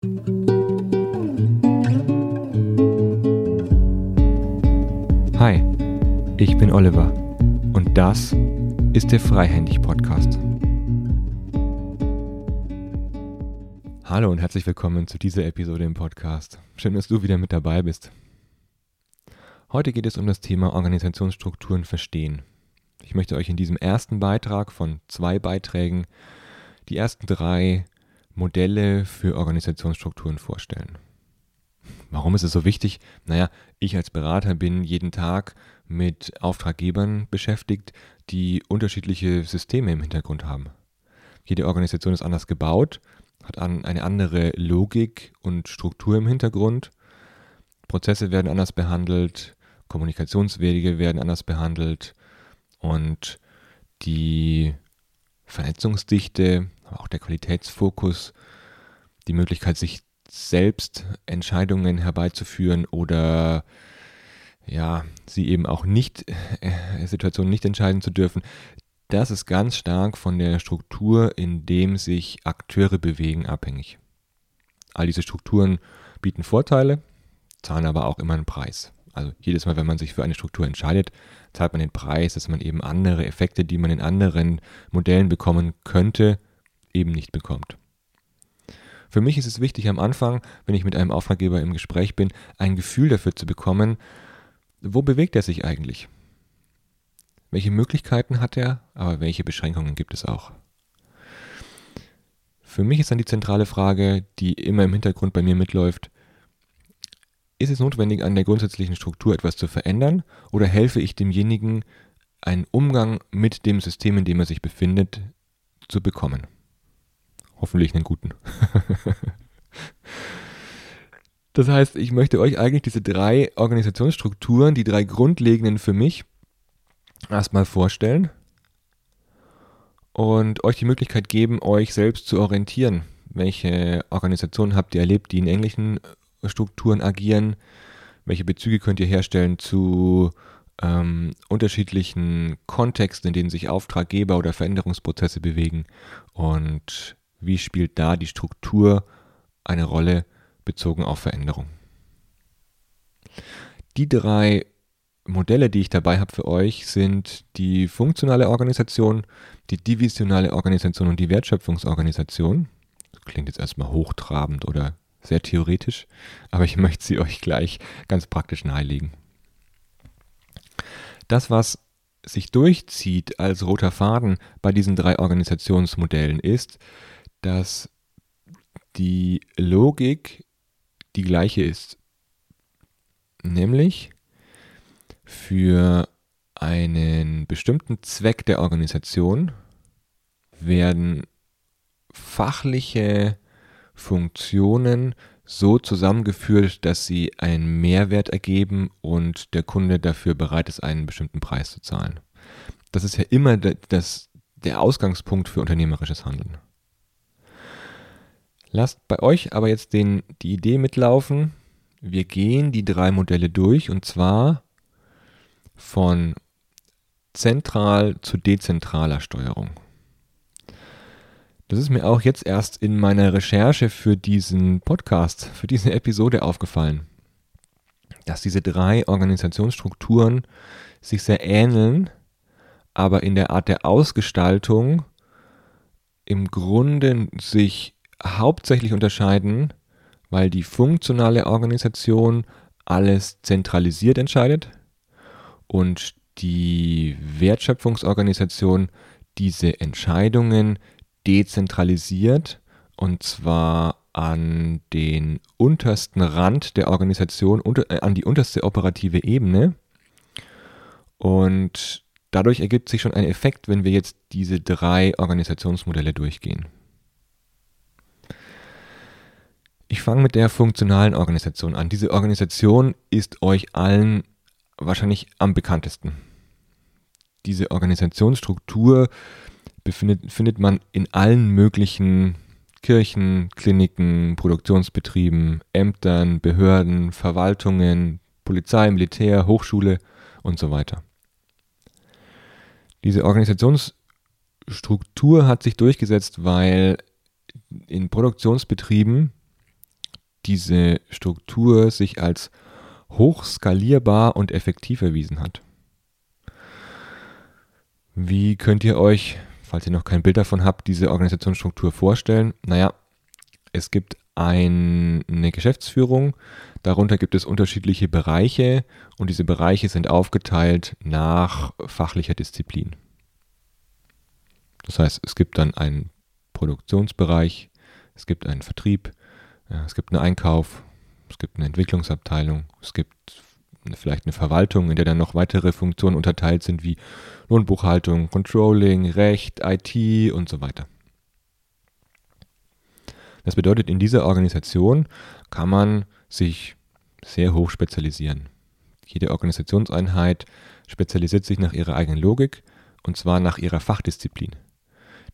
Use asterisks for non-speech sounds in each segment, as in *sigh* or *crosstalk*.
Hi, ich bin Oliver und das ist der Freihändig Podcast. Hallo und herzlich willkommen zu dieser Episode im Podcast. Schön, dass du wieder mit dabei bist. Heute geht es um das Thema Organisationsstrukturen verstehen. Ich möchte euch in diesem ersten Beitrag von zwei Beiträgen die ersten drei Modelle für Organisationsstrukturen vorstellen. Warum ist es so wichtig? Naja, ich als Berater bin jeden Tag mit Auftraggebern beschäftigt, die unterschiedliche Systeme im Hintergrund haben. Jede Organisation ist anders gebaut, hat eine andere Logik und Struktur im Hintergrund. Prozesse werden anders behandelt, Kommunikationswege werden anders behandelt und die Vernetzungsdichte, aber auch der Qualitätsfokus, die Möglichkeit, sich selbst Entscheidungen herbeizuführen oder ja, sie eben auch nicht, äh, Situationen nicht entscheiden zu dürfen, das ist ganz stark von der Struktur, in dem sich Akteure bewegen, abhängig. All diese Strukturen bieten Vorteile, zahlen aber auch immer einen Preis. Also jedes Mal, wenn man sich für eine Struktur entscheidet, zahlt man den Preis, dass man eben andere Effekte, die man in anderen Modellen bekommen könnte, eben nicht bekommt. Für mich ist es wichtig am Anfang, wenn ich mit einem Auftraggeber im Gespräch bin, ein Gefühl dafür zu bekommen, wo bewegt er sich eigentlich? Welche Möglichkeiten hat er, aber welche Beschränkungen gibt es auch? Für mich ist dann die zentrale Frage, die immer im Hintergrund bei mir mitläuft, ist es notwendig, an der grundsätzlichen Struktur etwas zu verändern oder helfe ich demjenigen, einen Umgang mit dem System, in dem er sich befindet, zu bekommen? Hoffentlich einen guten. das heißt, ich möchte euch eigentlich diese drei Organisationsstrukturen, die drei grundlegenden für mich, erstmal vorstellen und euch die Möglichkeit geben, euch selbst zu orientieren. Welche Organisationen habt ihr erlebt, die in ähnlichen Strukturen agieren? Welche Bezüge könnt ihr herstellen zu ähm, unterschiedlichen Kontexten, in denen sich Auftraggeber oder Veränderungsprozesse bewegen? Und wie spielt da die Struktur eine Rolle bezogen auf Veränderung? Die drei Modelle, die ich dabei habe für euch, sind die funktionale Organisation, die divisionale Organisation und die Wertschöpfungsorganisation. Das klingt jetzt erstmal hochtrabend oder sehr theoretisch, aber ich *laughs* möchte sie euch gleich ganz praktisch nahelegen. Das, was sich durchzieht als roter Faden bei diesen drei Organisationsmodellen ist, dass die Logik die gleiche ist. Nämlich für einen bestimmten Zweck der Organisation werden fachliche Funktionen so zusammengeführt, dass sie einen Mehrwert ergeben und der Kunde dafür bereit ist, einen bestimmten Preis zu zahlen. Das ist ja immer das, der Ausgangspunkt für unternehmerisches Handeln. Lasst bei euch aber jetzt den, die Idee mitlaufen. Wir gehen die drei Modelle durch und zwar von zentral zu dezentraler Steuerung. Das ist mir auch jetzt erst in meiner Recherche für diesen Podcast, für diese Episode aufgefallen, dass diese drei Organisationsstrukturen sich sehr ähneln, aber in der Art der Ausgestaltung im Grunde sich hauptsächlich unterscheiden, weil die funktionale Organisation alles zentralisiert entscheidet und die Wertschöpfungsorganisation diese Entscheidungen dezentralisiert und zwar an den untersten Rand der Organisation, unter, äh, an die unterste operative Ebene. Und dadurch ergibt sich schon ein Effekt, wenn wir jetzt diese drei Organisationsmodelle durchgehen. Ich fange mit der funktionalen Organisation an. Diese Organisation ist euch allen wahrscheinlich am bekanntesten. Diese Organisationsstruktur befindet, findet man in allen möglichen Kirchen, Kliniken, Produktionsbetrieben, Ämtern, Behörden, Verwaltungen, Polizei, Militär, Hochschule und so weiter. Diese Organisationsstruktur hat sich durchgesetzt, weil in Produktionsbetrieben diese Struktur sich als hochskalierbar und effektiv erwiesen hat. Wie könnt ihr euch, falls ihr noch kein Bild davon habt, diese Organisationsstruktur vorstellen? Naja, es gibt ein, eine Geschäftsführung, darunter gibt es unterschiedliche Bereiche und diese Bereiche sind aufgeteilt nach fachlicher Disziplin. Das heißt, es gibt dann einen Produktionsbereich, es gibt einen Vertrieb, es gibt einen Einkauf, es gibt eine Entwicklungsabteilung, es gibt vielleicht eine Verwaltung, in der dann noch weitere Funktionen unterteilt sind wie Lohnbuchhaltung, Controlling, Recht, IT und so weiter. Das bedeutet, in dieser Organisation kann man sich sehr hoch spezialisieren. Jede Organisationseinheit spezialisiert sich nach ihrer eigenen Logik und zwar nach ihrer Fachdisziplin.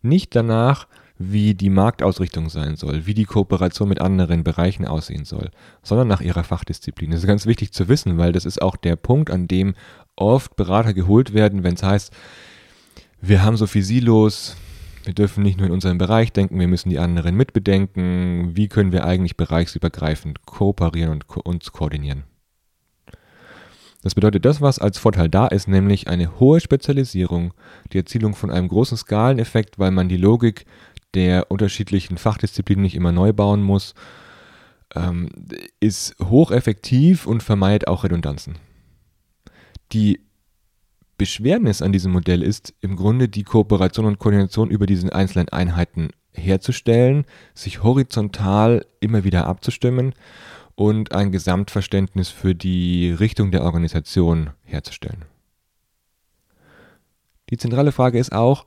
Nicht danach, wie die Marktausrichtung sein soll, wie die Kooperation mit anderen Bereichen aussehen soll, sondern nach ihrer Fachdisziplin. Das ist ganz wichtig zu wissen, weil das ist auch der Punkt, an dem oft Berater geholt werden, wenn es heißt, wir haben so viel Silos, wir dürfen nicht nur in unserem Bereich denken, wir müssen die anderen mitbedenken. Wie können wir eigentlich bereichsübergreifend kooperieren und ko uns koordinieren? Das bedeutet, das, was als Vorteil da ist, nämlich eine hohe Spezialisierung, die Erzielung von einem großen Skaleneffekt, weil man die Logik der unterschiedlichen Fachdisziplinen nicht immer neu bauen muss, ähm, ist hocheffektiv und vermeidet auch Redundanzen. Die Beschwernis an diesem Modell ist im Grunde die Kooperation und Koordination über diese einzelnen Einheiten herzustellen, sich horizontal immer wieder abzustimmen und ein Gesamtverständnis für die Richtung der Organisation herzustellen. Die zentrale Frage ist auch,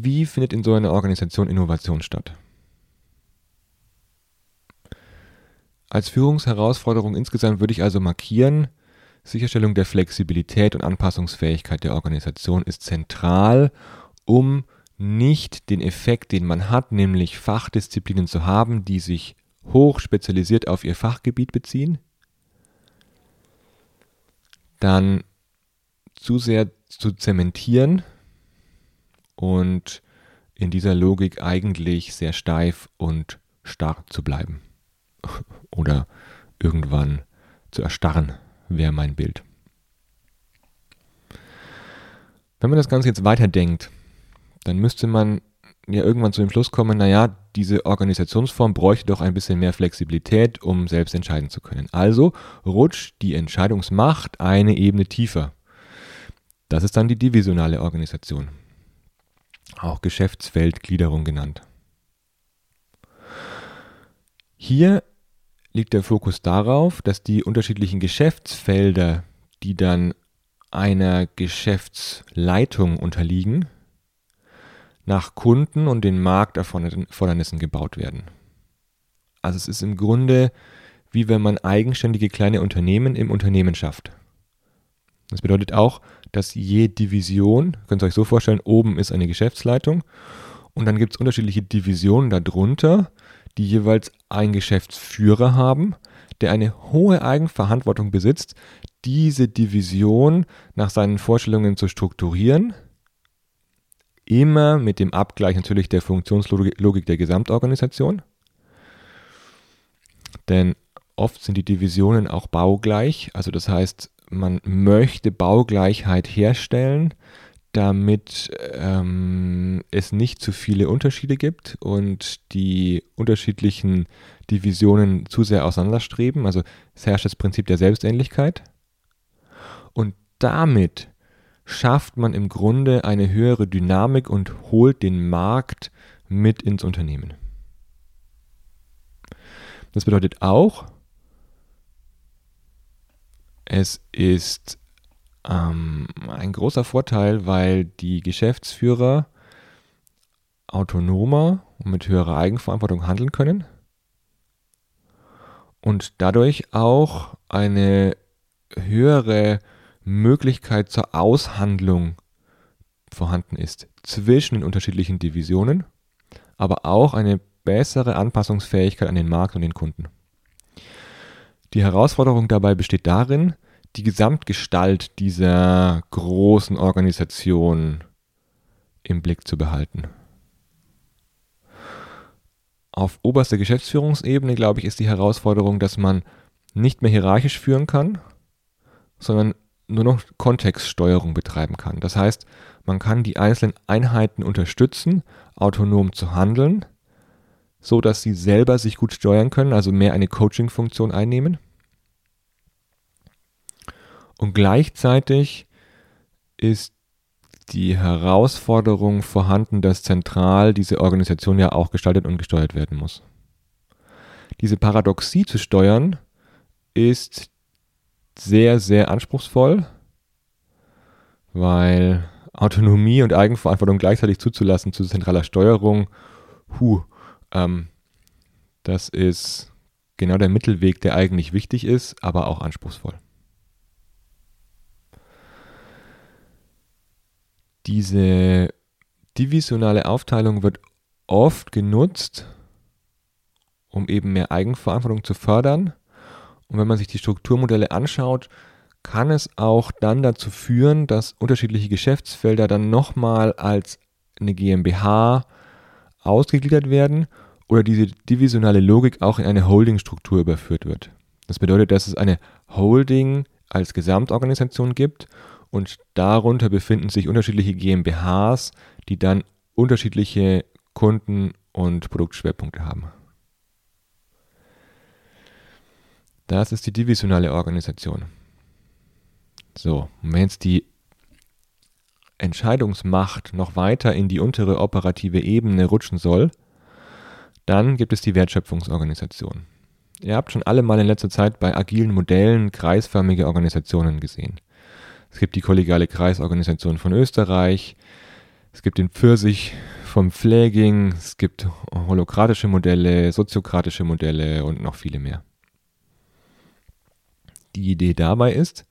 wie findet in so einer Organisation Innovation statt? Als Führungsherausforderung insgesamt würde ich also markieren, Sicherstellung der Flexibilität und Anpassungsfähigkeit der Organisation ist zentral, um nicht den Effekt, den man hat, nämlich Fachdisziplinen zu haben, die sich hoch spezialisiert auf ihr Fachgebiet beziehen, dann zu sehr zu zementieren und in dieser Logik eigentlich sehr steif und starr zu bleiben *laughs* oder irgendwann zu erstarren wäre mein Bild. Wenn man das Ganze jetzt weiterdenkt, dann müsste man ja irgendwann zu dem Schluss kommen, naja, diese Organisationsform bräuchte doch ein bisschen mehr Flexibilität, um selbst entscheiden zu können. Also rutscht die Entscheidungsmacht eine Ebene tiefer. Das ist dann die divisionale Organisation, auch Geschäftsfeldgliederung genannt. Hier liegt der Fokus darauf, dass die unterschiedlichen Geschäftsfelder, die dann einer Geschäftsleitung unterliegen, nach Kunden und den Markterfordernissen gebaut werden. Also es ist im Grunde wie wenn man eigenständige kleine Unternehmen im Unternehmen schafft. Das bedeutet auch, dass je Division, könnt ihr euch so vorstellen, oben ist eine Geschäftsleitung und dann gibt es unterschiedliche Divisionen darunter, die jeweils einen Geschäftsführer haben, der eine hohe Eigenverantwortung besitzt, diese Division nach seinen Vorstellungen zu strukturieren, immer mit dem Abgleich natürlich der Funktionslogik der Gesamtorganisation. Denn oft sind die Divisionen auch baugleich, also das heißt, man möchte Baugleichheit herstellen, damit ähm, es nicht zu viele Unterschiede gibt und die unterschiedlichen Divisionen zu sehr auseinanderstreben. Also es herrscht das Prinzip der Selbstähnlichkeit. Und damit schafft man im Grunde eine höhere Dynamik und holt den Markt mit ins Unternehmen. Das bedeutet auch, es ist ähm, ein großer Vorteil, weil die Geschäftsführer autonomer und mit höherer Eigenverantwortung handeln können und dadurch auch eine höhere Möglichkeit zur Aushandlung vorhanden ist zwischen den unterschiedlichen Divisionen, aber auch eine bessere Anpassungsfähigkeit an den Markt und den Kunden. Die Herausforderung dabei besteht darin, die Gesamtgestalt dieser großen Organisation im Blick zu behalten. auf oberster Geschäftsführungsebene, glaube ich, ist die Herausforderung, dass man nicht mehr hierarchisch führen kann, sondern nur noch Kontextsteuerung betreiben kann. Das heißt, man kann die einzelnen Einheiten unterstützen, autonom zu handeln, so dass sie selber sich gut steuern können, also mehr eine Coaching-Funktion einnehmen. Und gleichzeitig ist die Herausforderung vorhanden, dass zentral diese Organisation ja auch gestaltet und gesteuert werden muss. Diese Paradoxie zu steuern ist sehr, sehr anspruchsvoll, weil Autonomie und Eigenverantwortung gleichzeitig zuzulassen zu zentraler Steuerung, hu, ähm, das ist genau der Mittelweg, der eigentlich wichtig ist, aber auch anspruchsvoll. Diese divisionale Aufteilung wird oft genutzt, um eben mehr Eigenverantwortung zu fördern. Und wenn man sich die Strukturmodelle anschaut, kann es auch dann dazu führen, dass unterschiedliche Geschäftsfelder dann nochmal als eine GmbH ausgegliedert werden oder diese divisionale Logik auch in eine Holdingstruktur überführt wird. Das bedeutet, dass es eine Holding als Gesamtorganisation gibt und darunter befinden sich unterschiedliche GmbHs, die dann unterschiedliche Kunden- und Produktschwerpunkte haben. Das ist die divisionale Organisation. So, und wenn jetzt die Entscheidungsmacht noch weiter in die untere operative Ebene rutschen soll, dann gibt es die Wertschöpfungsorganisation. Ihr habt schon alle mal in letzter Zeit bei agilen Modellen kreisförmige Organisationen gesehen. Es gibt die kollegiale Kreisorganisation von Österreich, es gibt den Pfirsich vom Flagging, es gibt holokratische Modelle, soziokratische Modelle und noch viele mehr. Die Idee dabei ist,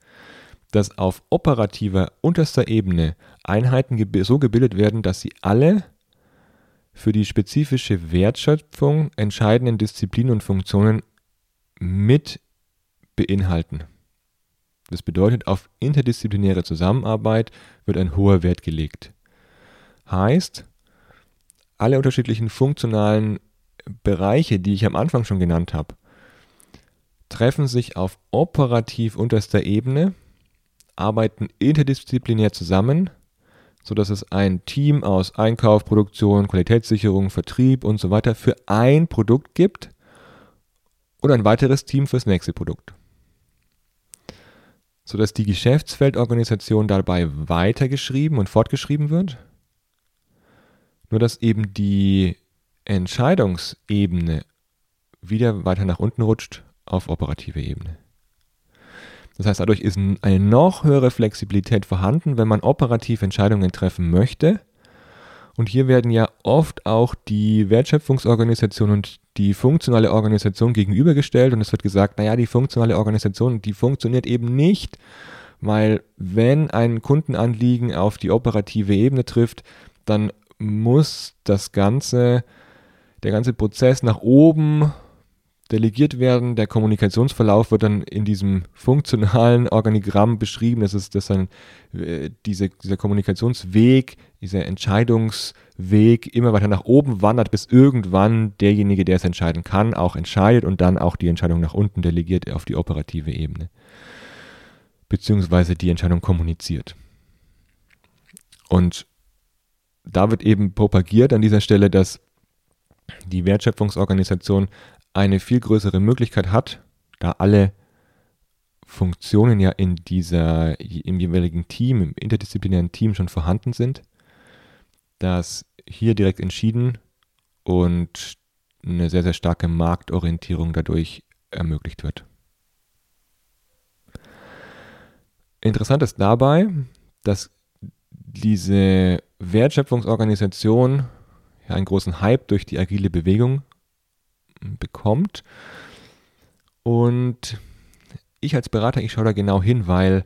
dass auf operativer unterster Ebene Einheiten so gebildet werden, dass sie alle für die spezifische Wertschöpfung entscheidenden Disziplinen und Funktionen mit beinhalten. Das bedeutet, auf interdisziplinäre Zusammenarbeit wird ein hoher Wert gelegt. Heißt, alle unterschiedlichen funktionalen Bereiche, die ich am Anfang schon genannt habe, treffen sich auf operativ unterster Ebene arbeiten interdisziplinär zusammen, sodass es ein Team aus Einkauf, Produktion, Qualitätssicherung, Vertrieb und so weiter für ein Produkt gibt und ein weiteres Team fürs nächste Produkt. Sodass die Geschäftsfeldorganisation dabei weitergeschrieben und fortgeschrieben wird, nur dass eben die Entscheidungsebene wieder weiter nach unten rutscht auf operative Ebene. Das heißt, dadurch ist eine noch höhere Flexibilität vorhanden, wenn man operativ Entscheidungen treffen möchte. Und hier werden ja oft auch die Wertschöpfungsorganisation und die funktionale Organisation gegenübergestellt und es wird gesagt, naja, die funktionale Organisation, die funktioniert eben nicht, weil wenn ein Kundenanliegen auf die operative Ebene trifft, dann muss das ganze, der ganze Prozess nach oben delegiert werden. Der Kommunikationsverlauf wird dann in diesem funktionalen Organigramm beschrieben. Das ist, dass dann äh, diese, dieser Kommunikationsweg, dieser Entscheidungsweg immer weiter nach oben wandert, bis irgendwann derjenige, der es entscheiden kann, auch entscheidet und dann auch die Entscheidung nach unten delegiert auf die operative Ebene. Beziehungsweise die Entscheidung kommuniziert. Und da wird eben propagiert an dieser Stelle, dass die Wertschöpfungsorganisation eine viel größere Möglichkeit hat, da alle Funktionen ja in dieser, im jeweiligen Team, im interdisziplinären Team schon vorhanden sind, dass hier direkt entschieden und eine sehr, sehr starke Marktorientierung dadurch ermöglicht wird. Interessant ist dabei, dass diese Wertschöpfungsorganisation einen großen Hype durch die agile Bewegung bekommt. Und ich als Berater, ich schaue da genau hin, weil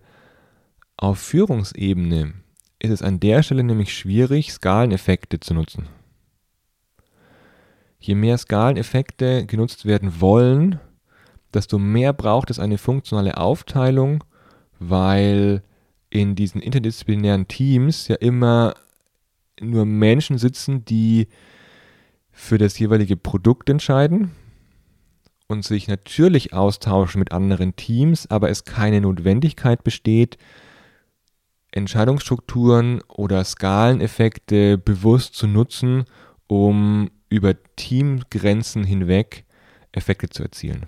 auf Führungsebene ist es an der Stelle nämlich schwierig, Skaleneffekte zu nutzen. Je mehr Skaleneffekte genutzt werden wollen, desto mehr braucht es eine funktionale Aufteilung, weil in diesen interdisziplinären Teams ja immer nur Menschen sitzen, die für das jeweilige Produkt entscheiden und sich natürlich austauschen mit anderen Teams, aber es keine Notwendigkeit besteht, Entscheidungsstrukturen oder Skaleneffekte bewusst zu nutzen, um über Teamgrenzen hinweg Effekte zu erzielen.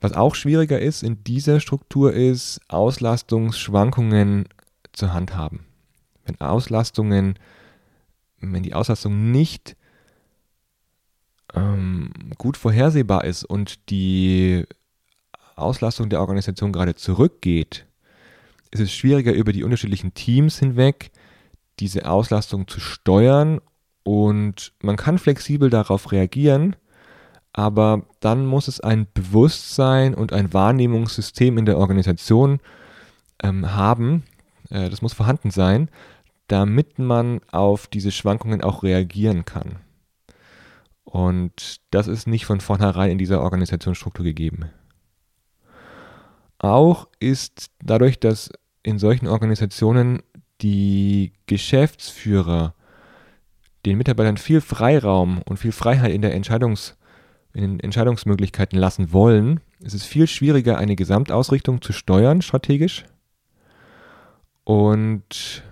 Was auch schwieriger ist in dieser Struktur ist, Auslastungsschwankungen zu handhaben. Wenn Auslastungen, wenn die Auslastung nicht ähm, gut vorhersehbar ist und die Auslastung der Organisation gerade zurückgeht, ist es schwieriger über die unterschiedlichen Teams hinweg diese Auslastung zu steuern und man kann flexibel darauf reagieren, aber dann muss es ein Bewusstsein und ein Wahrnehmungssystem in der Organisation ähm, haben, äh, das muss vorhanden sein, damit man auf diese Schwankungen auch reagieren kann. Und das ist nicht von vornherein in dieser Organisationsstruktur gegeben. Auch ist dadurch, dass in solchen Organisationen die Geschäftsführer den Mitarbeitern viel Freiraum und viel Freiheit in, der Entscheidungs, in den Entscheidungsmöglichkeiten lassen wollen, ist es viel schwieriger, eine Gesamtausrichtung zu steuern strategisch. Und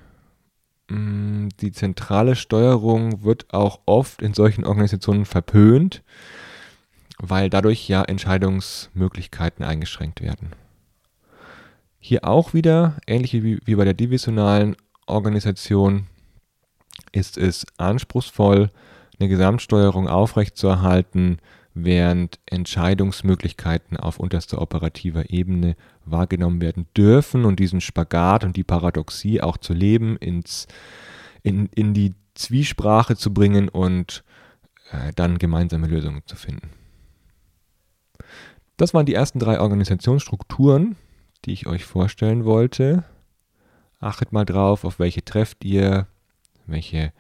die zentrale Steuerung wird auch oft in solchen Organisationen verpönt, weil dadurch ja Entscheidungsmöglichkeiten eingeschränkt werden. Hier auch wieder, ähnlich wie, wie bei der divisionalen Organisation, ist es anspruchsvoll, eine Gesamtsteuerung aufrechtzuerhalten, während Entscheidungsmöglichkeiten auf unterster operativer Ebene wahrgenommen werden dürfen und diesen Spagat und die Paradoxie auch zu leben, ins, in, in die Zwiesprache zu bringen und äh, dann gemeinsame Lösungen zu finden. Das waren die ersten drei Organisationsstrukturen, die ich euch vorstellen wollte. Achtet mal drauf, auf welche trefft ihr, welche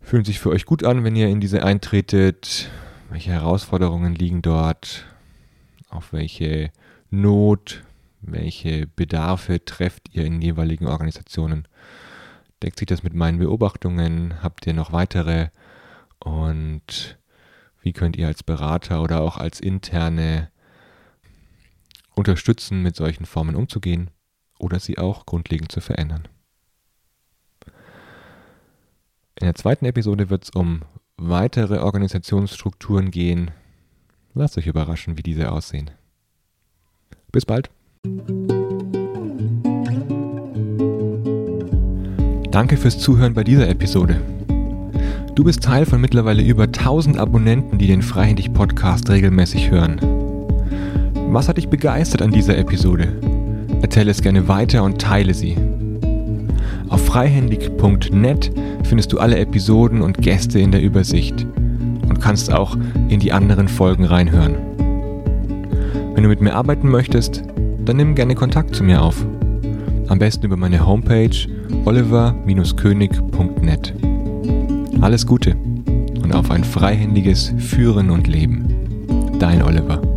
fühlen sich für euch gut an, wenn ihr in diese eintretet, welche Herausforderungen liegen dort, auf welche Not, welche Bedarfe trefft ihr in jeweiligen Organisationen. Deckt sich das mit meinen Beobachtungen? Habt ihr noch weitere? Und wie könnt ihr als Berater oder auch als interne unterstützen, mit solchen Formen umzugehen oder sie auch grundlegend zu verändern. In der zweiten Episode wird es um weitere Organisationsstrukturen gehen. Lasst euch überraschen, wie diese aussehen. Bis bald. Danke fürs Zuhören bei dieser Episode. Du bist Teil von mittlerweile über 1000 Abonnenten, die den Freihändig Podcast regelmäßig hören. Was hat dich begeistert an dieser Episode? Erzähle es gerne weiter und teile sie. Auf freihändig.net findest du alle Episoden und Gäste in der Übersicht und kannst auch in die anderen Folgen reinhören. Wenn du mit mir arbeiten möchtest, dann nimm gerne Kontakt zu mir auf. Am besten über meine Homepage oliver-könig.net. Alles Gute und auf ein freihändiges Führen und Leben. Dein Oliver.